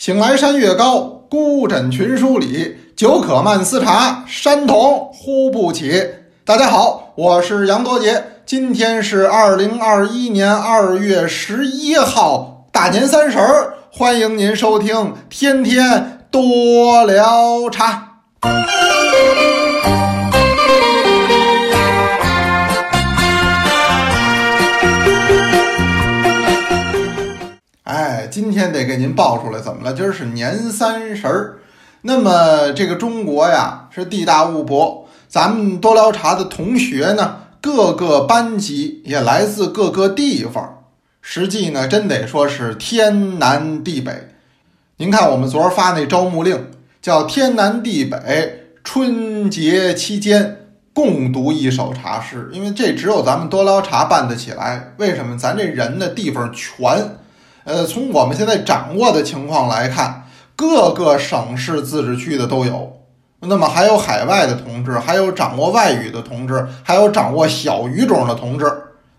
醒来山月高，孤枕群书里。酒可慢思茶，山童呼不起。大家好，我是杨多杰。今天是二零二一年二月十一号，大年三十儿。欢迎您收听《天天多聊茶》。今天得给您报出来，怎么了？今儿是年三十儿。那么这个中国呀，是地大物博，咱们多聊茶的同学呢，各个班级也来自各个地方，实际呢，真得说是天南地北。您看，我们昨儿发那招募令，叫天南地北春节期间共读一首茶诗，因为这只有咱们多聊茶办得起来。为什么？咱这人的地方全。呃，从我们现在掌握的情况来看，各个省市自治区的都有。那么还有海外的同志，还有掌握外语的同志，还有掌握小语种的同志。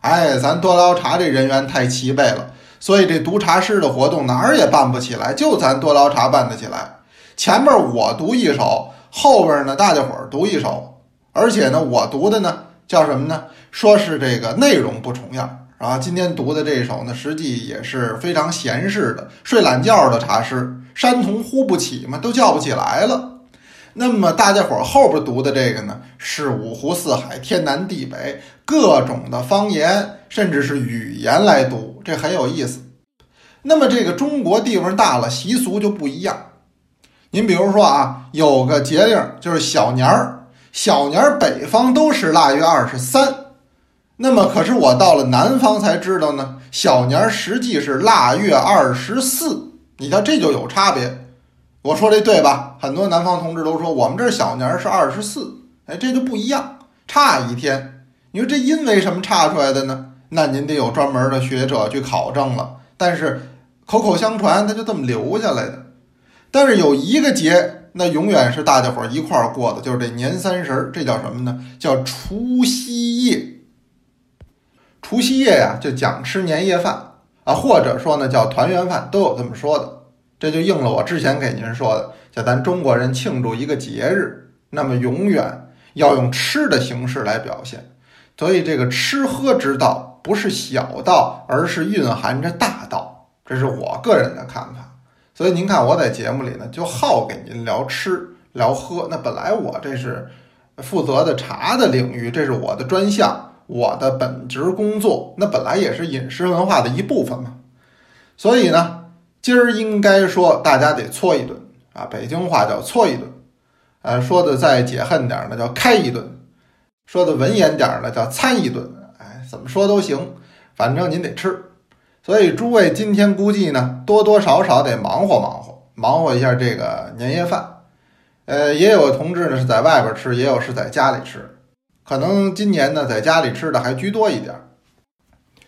哎，咱多聊茶这人员太齐备了，所以这读茶诗的活动哪儿也办不起来，就咱多聊茶办得起来。前面我读一首，后边呢大家伙儿读一首，而且呢我读的呢叫什么呢？说是这个内容不重样。啊，今天读的这首呢，实际也是非常闲适的，睡懒觉的茶诗。山童呼不起嘛，都叫不起来了。那么大家伙后边读的这个呢，是五湖四海、天南地北各种的方言，甚至是语言来读，这很有意思。那么这个中国地方大了，习俗就不一样。您比如说啊，有个节令就是小年儿，小年儿北方都是腊月二十三。那么，可是我到了南方才知道呢，小年实际是腊月二十四。你看这就有差别。我说这对吧？很多南方同志都说我们这小年是二十四，哎，这就不一样，差一天。你说这因为什么差出来的呢？那您得有专门的学者去考证了。但是口口相传，它就这么留下来的。但是有一个节，那永远是大家伙一块儿过的，就是这年三十，这叫什么呢？叫除夕夜。除夕夜呀，就讲吃年夜饭啊，或者说呢叫团圆饭，都有这么说的。这就应了我之前给您说的，叫咱中国人庆祝一个节日，那么永远要用吃的形式来表现。所以这个吃喝之道不是小道，而是蕴含着大道。这是我个人的看法。所以您看我在节目里呢，就好给您聊吃聊喝。那本来我这是负责的茶的领域，这是我的专项。我的本职工作，那本来也是饮食文化的一部分嘛，所以呢，今儿应该说大家得搓一顿啊，北京话叫搓一顿，呃，说的再解恨点儿呢叫开一顿，说的文言点儿呢叫餐一顿，哎，怎么说都行，反正您得吃。所以诸位今天估计呢，多多少少得忙活忙活，忙活一下这个年夜饭，呃，也有同志呢是在外边吃，也有是在家里吃。可能今年呢，在家里吃的还居多一点儿。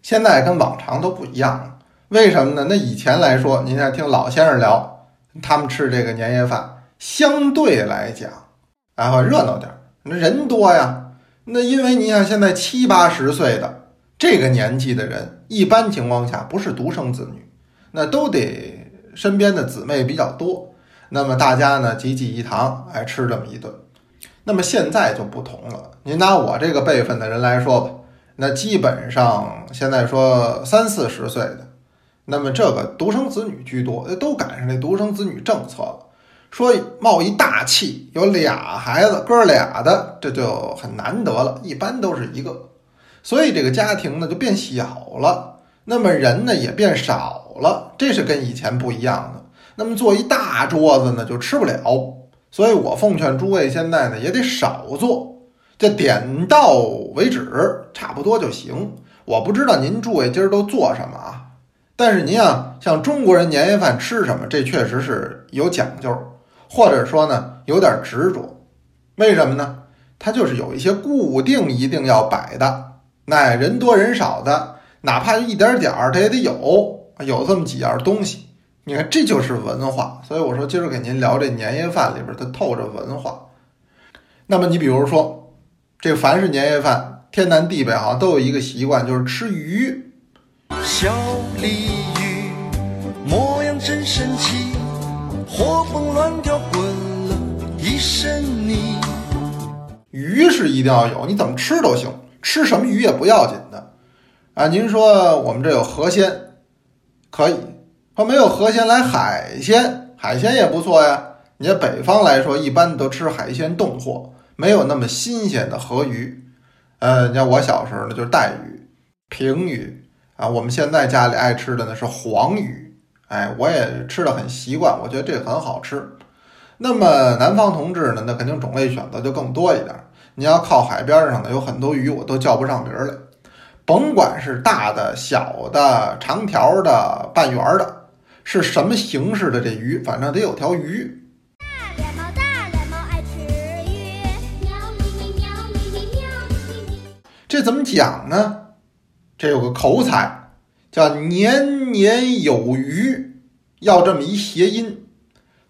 现在跟往常都不一样了，为什么呢？那以前来说，您看听老先生聊，他们吃这个年夜饭，相对来讲，然后，热闹点儿，那人多呀。那因为你想，现在七八十岁的这个年纪的人，一般情况下不是独生子女，那都得身边的姊妹比较多。那么大家呢，济济一堂，哎，吃这么一顿。那么现在就不同了。您拿我这个辈分的人来说吧，那基本上现在说三四十岁的，那么这个独生子女居多，都赶上这独生子女政策了。说冒一大气，有俩孩子，哥俩的，这就很难得了。一般都是一个，所以这个家庭呢就变小了，那么人呢也变少了，这是跟以前不一样的。那么做一大桌子呢就吃不了。所以我奉劝诸位，现在呢也得少做，就点到为止，差不多就行。我不知道您诸位今儿都做什么啊？但是您啊，像中国人年夜饭吃什么，这确实是有讲究，或者说呢有点执着。为什么呢？它就是有一些固定一定要摆的，那人多人少的，哪怕一点点儿，它也得有，有这么几样东西。你看，这就是文化，所以我说今儿给您聊这年夜饭里边它透着文化。那么你比如说，这凡是年夜饭，天南地北好像都有一个习惯，就是吃鱼。小鲤鱼模样真神奇，活蹦乱跳滚了一身泥。鱼是一定要有，你怎么吃都行，吃什么鱼也不要紧的。啊，您说我们这有河鲜，可以；说没有河鲜，来海鲜，海鲜也不错呀。你在北方来说，一般都吃海鲜冻货，没有那么新鲜的河鱼。呃，你像我小时候呢，就是带鱼、平鱼啊。我们现在家里爱吃的呢是黄鱼，哎，我也吃的很习惯，我觉得这很好吃。那么南方同志呢，那肯定种类选择就更多一点。你要靠海边上的，有很多鱼我都叫不上名来，甭管是大的、小的、长条的、半圆的，是什么形式的这鱼，反正得有条鱼。大脸猫，大脸猫爱吃鱼，喵咪咪，喵咪咪，喵咪咪。这怎么讲呢？这有个口彩，叫年年有余，要这么一谐音。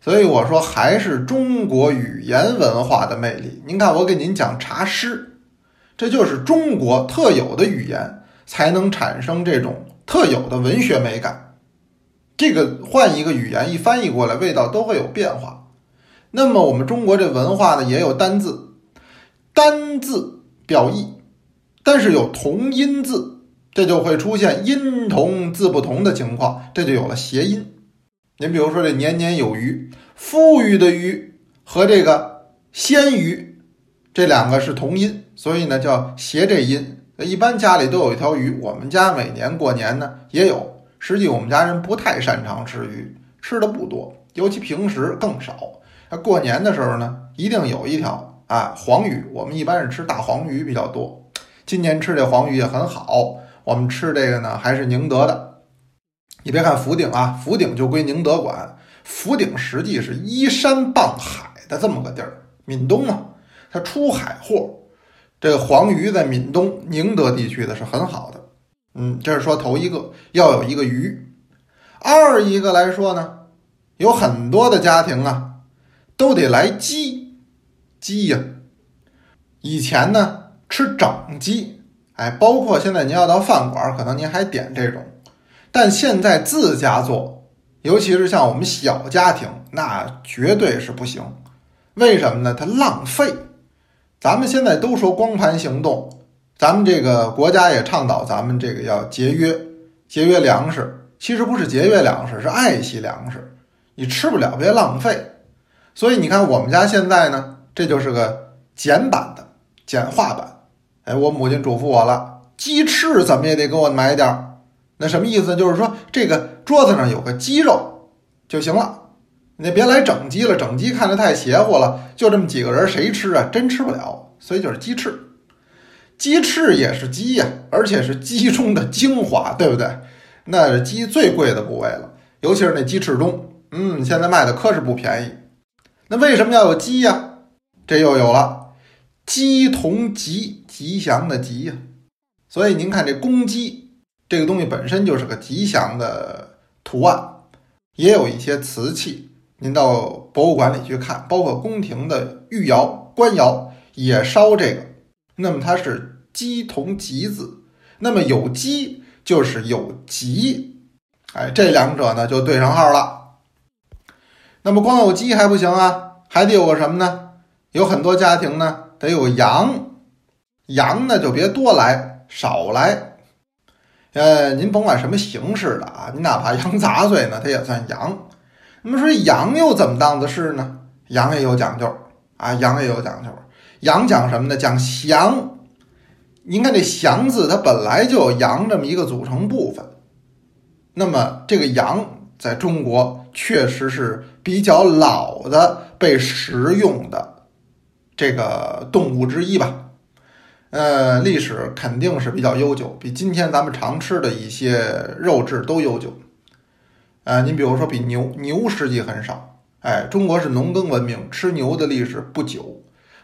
所以我说，还是中国语言文化的魅力。您看，我给您讲茶诗，这就是中国特有的语言，才能产生这种特有的文学美感。这个换一个语言一翻译过来，味道都会有变化。那么我们中国这文化呢，也有单字，单字表意，但是有同音字，这就会出现音同字不同的情况，这就有了谐音。您比如说这年年有余，富裕的余和这个鲜鱼这两个是同音，所以呢叫谐这音。一般家里都有一条鱼，我们家每年过年呢也有。实际我们家人不太擅长吃鱼，吃的不多，尤其平时更少。那过年的时候呢，一定有一条啊黄鱼。我们一般是吃大黄鱼比较多。今年吃这黄鱼也很好，我们吃这个呢还是宁德的。你别看福鼎啊，福鼎就归宁德管。福鼎实际是依山傍海的这么个地儿，闽东嘛，它出海货。这个黄鱼在闽东宁德地区的是很好的。嗯，这是说头一个要有一个鱼。二一个来说呢，有很多的家庭啊，都得来鸡，鸡呀。以前呢吃整鸡，哎，包括现在您要到饭馆，可能您还点这种。但现在自家做，尤其是像我们小家庭，那绝对是不行。为什么呢？它浪费。咱们现在都说光盘行动，咱们这个国家也倡导咱们这个要节约，节约粮食。其实不是节约粮食，是爱惜粮食。你吃不了，别浪费。所以你看，我们家现在呢，这就是个简版的简化版。哎，我母亲嘱咐我了，鸡翅怎么也得给我买点儿。那什么意思？就是说这个桌子上有个鸡肉就行了，你别来整鸡了，整鸡看着太邪乎了。就这么几个人，谁吃啊？真吃不了。所以就是鸡翅，鸡翅也是鸡呀，而且是鸡中的精华，对不对？那是鸡最贵的部位了，尤其是那鸡翅中，嗯，现在卖的可是不便宜。那为什么要有鸡呀？这又有了，鸡同吉，吉祥的吉呀。所以您看这公鸡。这个东西本身就是个吉祥的图案，也有一些瓷器。您到博物馆里去看，包括宫廷的御窑、官窑也烧这个。那么它是鸡同吉字，那么有鸡就是有吉，哎，这两者呢就对上号了。那么光有鸡还不行啊，还得有个什么呢？有很多家庭呢得有羊，羊呢就别多来，少来。呃，您甭管什么形式的啊，你哪怕羊杂碎呢，它也算羊。那么说羊又怎么当的事呢？羊也有讲究啊，羊也有讲究。羊讲什么呢？讲祥。您看这“祥”字，它本来就有羊这么一个组成部分。那么这个羊在中国确实是比较老的被食用的这个动物之一吧。呃，历史肯定是比较悠久，比今天咱们常吃的一些肉质都悠久。呃，您比如说比牛，牛实际很少。哎，中国是农耕文明，吃牛的历史不久，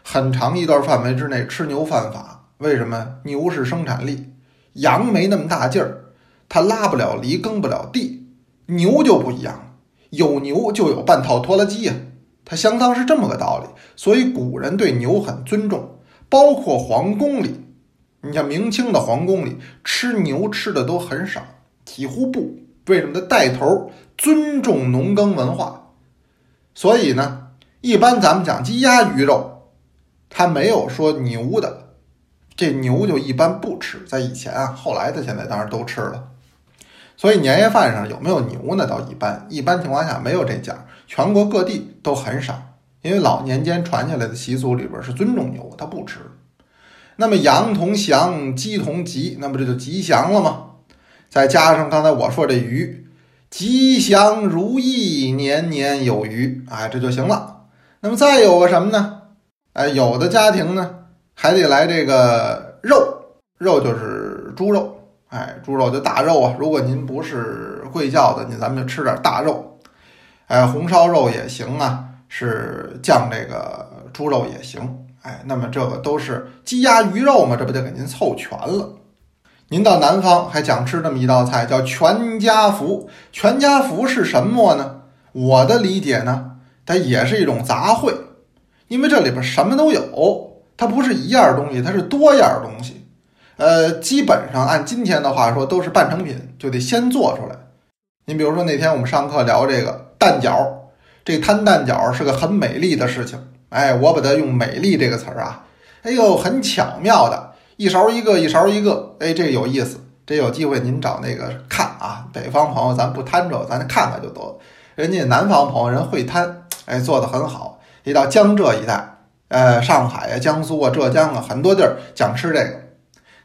很长一段范围之内吃牛犯法。为什么？牛是生产力，羊没那么大劲儿，它拉不了犁，耕不了地。牛就不一样，有牛就有半套拖拉机呀，它相当是这么个道理。所以古人对牛很尊重。包括皇宫里，你像明清的皇宫里吃牛吃的都很少，几乎不。为什么？他带头尊重农耕文化，所以呢，一般咱们讲鸡鸭鱼肉，它没有说牛的，这牛就一般不吃。在以前啊，后来的现在当然都吃了。所以年夜饭上有没有牛呢？倒一般，一般情况下没有这讲，全国各地都很少，因为老年间传下来的习俗里边是尊重牛，他不吃。那么羊同祥，鸡同吉，那么这就吉祥了吗？再加上刚才我说这鱼，吉祥如意，年年有余，哎，这就行了。那么再有个什么呢？哎，有的家庭呢还得来这个肉，肉就是猪肉。哎，猪肉就大肉啊！如果您不是贵教的，您咱们就吃点大肉。哎，红烧肉也行啊，是酱这个猪肉也行。哎，那么这个都是鸡鸭鱼肉嘛，这不就给您凑全了？您到南方还讲吃这么一道菜，叫全家福。全家福是什么呢？我的理解呢，它也是一种杂烩，因为这里边什么都有，它不是一样东西，它是多样东西。呃，基本上按今天的话说，都是半成品，就得先做出来。你比如说那天我们上课聊这个蛋饺，这摊蛋饺是个很美丽的事情。哎，我把它用“美丽”这个词儿啊，哎呦，很巧妙的，一勺一个，一勺一个，哎，这有意思。这有机会您找那个看啊，北方朋友咱不摊着，咱看看就得了。人家南方朋友人会摊，哎，做的很好。一到江浙一带，呃，上海啊、江苏啊、浙江啊，很多地儿讲吃这个。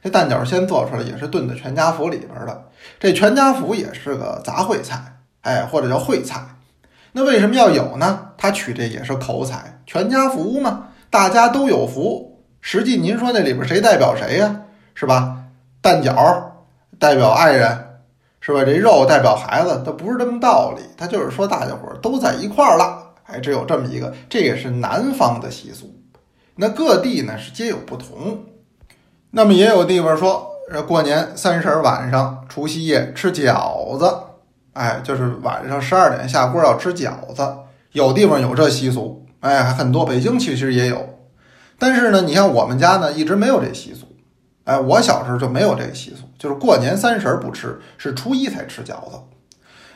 这蛋饺先做出来也是炖的全家福里边的，这全家福也是个杂烩菜，哎，或者叫烩菜。那为什么要有呢？他取这也是口彩，全家福嘛，大家都有福。实际您说那里边谁代表谁呀？是吧？蛋饺代表爱人，是吧？这肉代表孩子，它不是这么道理。他就是说大家伙都在一块儿了，哎，只有这么一个，这也是南方的习俗。那各地呢是皆有不同。那么也有地方说，呃，过年三十晚上、除夕夜吃饺子，哎，就是晚上十二点下锅要吃饺子。有地方有这习俗，哎，很多。北京其实也有，但是呢，你像我们家呢，一直没有这习俗。哎，我小时候就没有这个习俗，就是过年三十不吃，是初一才吃饺子。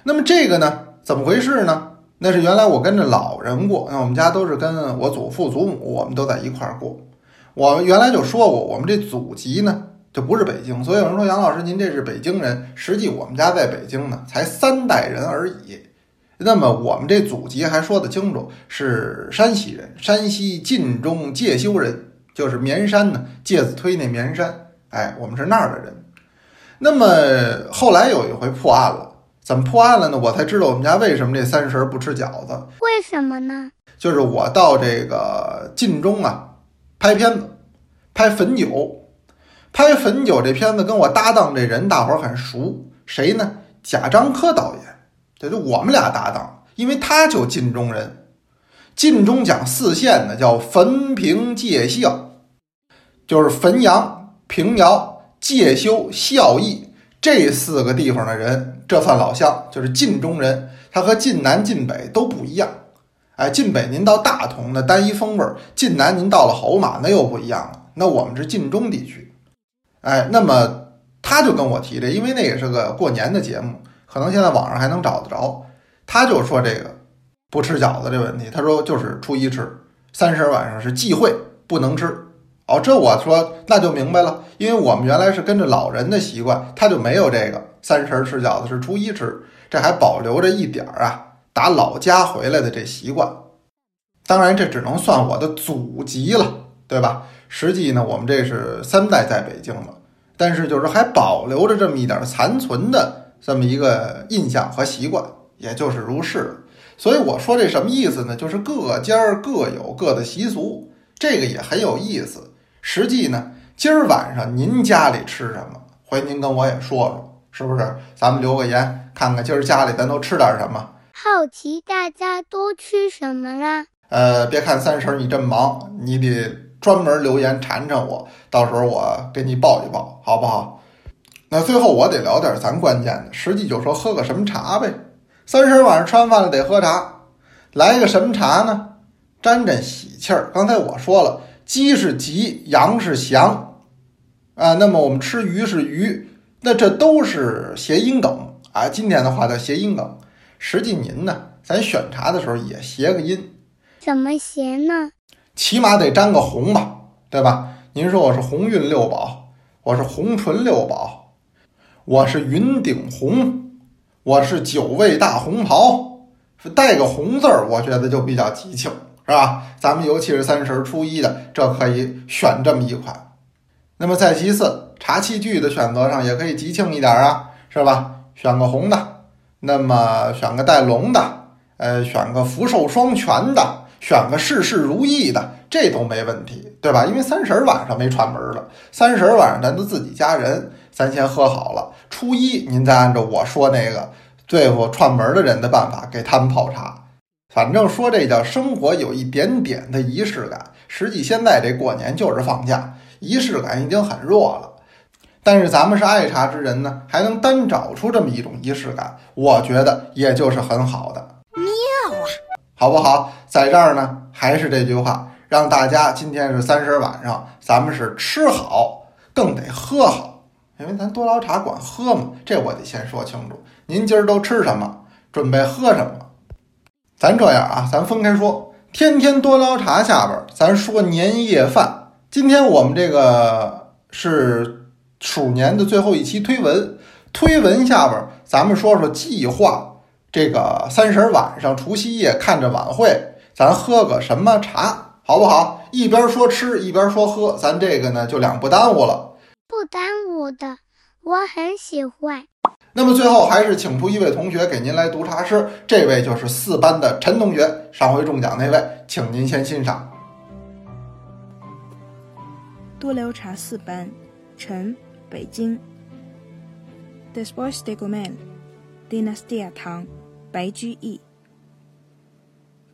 那么这个呢，怎么回事呢？那是原来我跟着老人过，那我们家都是跟我祖父祖母，我们都在一块儿过。我们原来就说过，我们这祖籍呢就不是北京，所以有人说杨老师您这是北京人，实际我们家在北京呢才三代人而已。那么我们这祖籍还说得清楚，是山西人，山西晋中介休人，就是绵山呢，介子推那绵山，哎，我们是那儿的人。那么后来有一回破案了，怎么破案了呢？我才知道我们家为什么这三十不吃饺子，为什么呢？就是我到这个晋中啊。拍片子，拍汾酒，拍汾酒这片子跟我搭档这人，大伙儿很熟，谁呢？贾樟柯导演，这就我们俩搭档，因为他就晋中人，晋中讲四县呢，叫汾平介孝，就是汾阳、平遥、介休、孝义这四个地方的人，这算老乡，就是晋中人，他和晋南、晋北都不一样。哎，晋北您到大同那单一风味儿，晋南您到了侯马那又不一样了。那我们是晋中地区，哎，那么他就跟我提这，因为那也是个过年的节目，可能现在网上还能找得着。他就说这个不吃饺子这问题，他说就是初一吃，三十晚上是忌讳不能吃。哦，这我说那就明白了，因为我们原来是跟着老人的习惯，他就没有这个三十吃饺子是初一吃，这还保留着一点儿啊。打老家回来的这习惯，当然这只能算我的祖籍了，对吧？实际呢，我们这是三代在北京了，但是就是还保留着这么一点残存的这么一个印象和习惯，也就是如是。所以我说这什么意思呢？就是各家各有各的习俗，这个也很有意思。实际呢，今儿晚上您家里吃什么？回您跟我也说说，是不是？咱们留个言，看看今儿家里咱都吃点什么。好奇大家都吃什么啦？呃，别看三婶你这么忙，你得专门留言馋馋我，到时候我给你报一报，好不好？那最后我得聊点咱关键的，实际就说喝个什么茶呗。三婶晚上吃完饭了得喝茶，来一个什么茶呢？沾沾喜气儿。刚才我说了，鸡是吉，羊是祥，啊，那么我们吃鱼是鱼，那这都是谐音梗啊。今天的话叫谐音梗。实际您呢，咱选茶的时候也谐个音，怎么谐呢？起码得沾个红吧，对吧？您说我是鸿运六宝，我是红唇六宝，我是云顶红，我是九味大红袍，带个红字儿，我觉得就比较吉庆，是吧？咱们尤其是三十初一的，这可以选这么一款。那么再其次，茶器具的选择上也可以吉庆一点啊，是吧？选个红的，那么选个带龙的，呃，选个福寿双全的，选个事事如意的，这都没问题，对吧？因为三十晚上没串门了，三十晚上咱都自己家人，咱先喝好了，初一您再按照我说那个对付串门的人的办法给他们泡茶。反正说这叫生活有一点点的仪式感，实际现在这过年就是放假，仪式感已经很弱了。但是咱们是爱茶之人呢，还能单找出这么一种仪式感，我觉得也就是很好的。妙啊，好不好？在这儿呢，还是这句话，让大家今天是三十晚上，咱们是吃好，更得喝好，因为咱多捞茶管喝嘛，这我得先说清楚。您今儿都吃什么？准备喝什么？咱这样啊，咱分开说。天天多捞茶下边，咱说年夜饭。今天我们这个是鼠年的最后一期推文，推文下边咱们说说计划。这个三十晚上、除夕夜看着晚会，咱喝个什么茶，好不好？一边说吃，一边说喝，咱这个呢就两不耽误了。不耽误的，我很喜欢。那么最后还是请出一位同学给您来读茶诗，这位就是四班的陈同学，上回中奖那位，请您先欣赏。多聊茶四班，陈，北京。Después de comer, dinastía Tang, 白居易。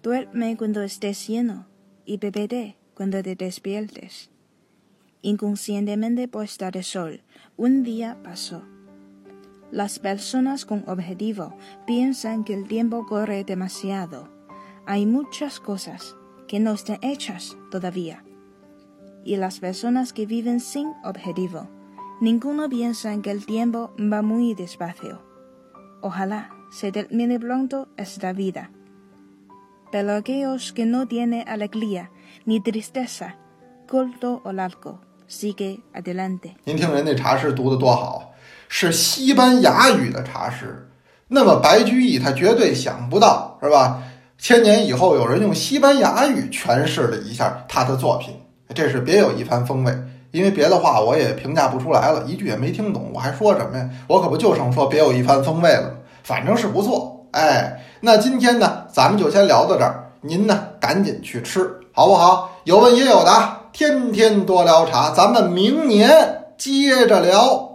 Duerme cuando estés lleno y beberé cuando te despiertes. Inconscientemente puesta de sol, un día pasó. Las personas con objetivo piensan que el tiempo corre demasiado. Hay muchas cosas que no están hechas todavía. Y las personas que viven sin objetivo, ninguno piensa que el tiempo va muy despacio. Ojalá se termine pronto esta vida. Pero aquellos que no tienen alegría ni tristeza, corto o largo, sigue adelante. 您听人家茶诗读得多好， 是西班牙语的茶诗。那么白居易他绝对想不到，是吧？千年以后有人用西班牙语诠释了一下他的作品，这是别有一番风味。因为别的话我也评价不出来了，一句也没听懂，我还说什么呀？我可不就剩说别有一番风味了。反正是不错，哎，那今天呢，咱们就先聊到这儿。您呢，赶紧去吃，好不好？有问也有答，天天多聊茶，咱们明年接着聊。